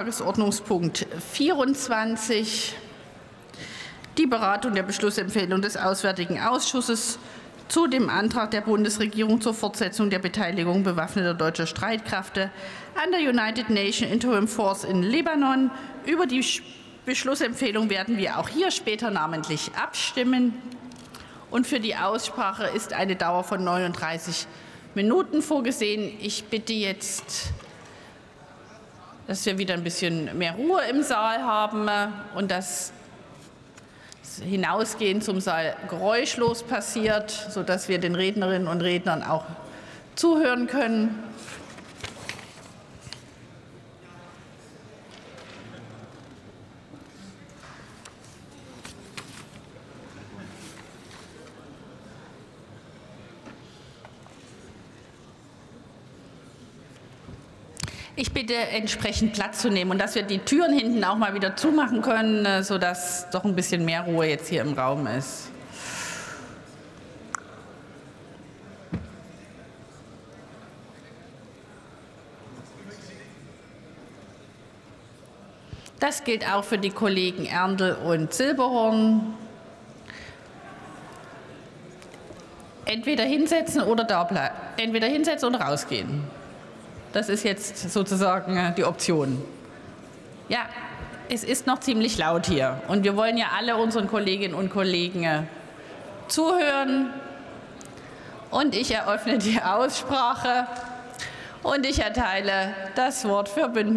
Tagesordnungspunkt 24, die Beratung der Beschlussempfehlung des Auswärtigen Ausschusses zu dem Antrag der Bundesregierung zur Fortsetzung der Beteiligung bewaffneter deutscher Streitkräfte an der United Nations Interim Force in Libanon. Über die Beschlussempfehlung werden wir auch hier später namentlich abstimmen. Und für die Aussprache ist eine Dauer von 39 Minuten vorgesehen. Ich bitte jetzt dass wir wieder ein bisschen mehr Ruhe im Saal haben und dass das Hinausgehen zum Saal geräuschlos passiert, sodass wir den Rednerinnen und Rednern auch zuhören können. Ich bitte entsprechend Platz zu nehmen und dass wir die Türen hinten auch mal wieder zumachen können, äh, sodass doch ein bisschen mehr Ruhe jetzt hier im Raum ist. Das gilt auch für die Kollegen Erndl und Silberhorn. Entweder hinsetzen oder da bleiben. Entweder hinsetzen oder rausgehen. Das ist jetzt sozusagen äh, die Option. Ja, es ist noch ziemlich laut hier und wir wollen ja alle unseren Kolleginnen und Kollegen äh, zuhören. Und ich eröffne die Aussprache und ich erteile das Wort für Bündnis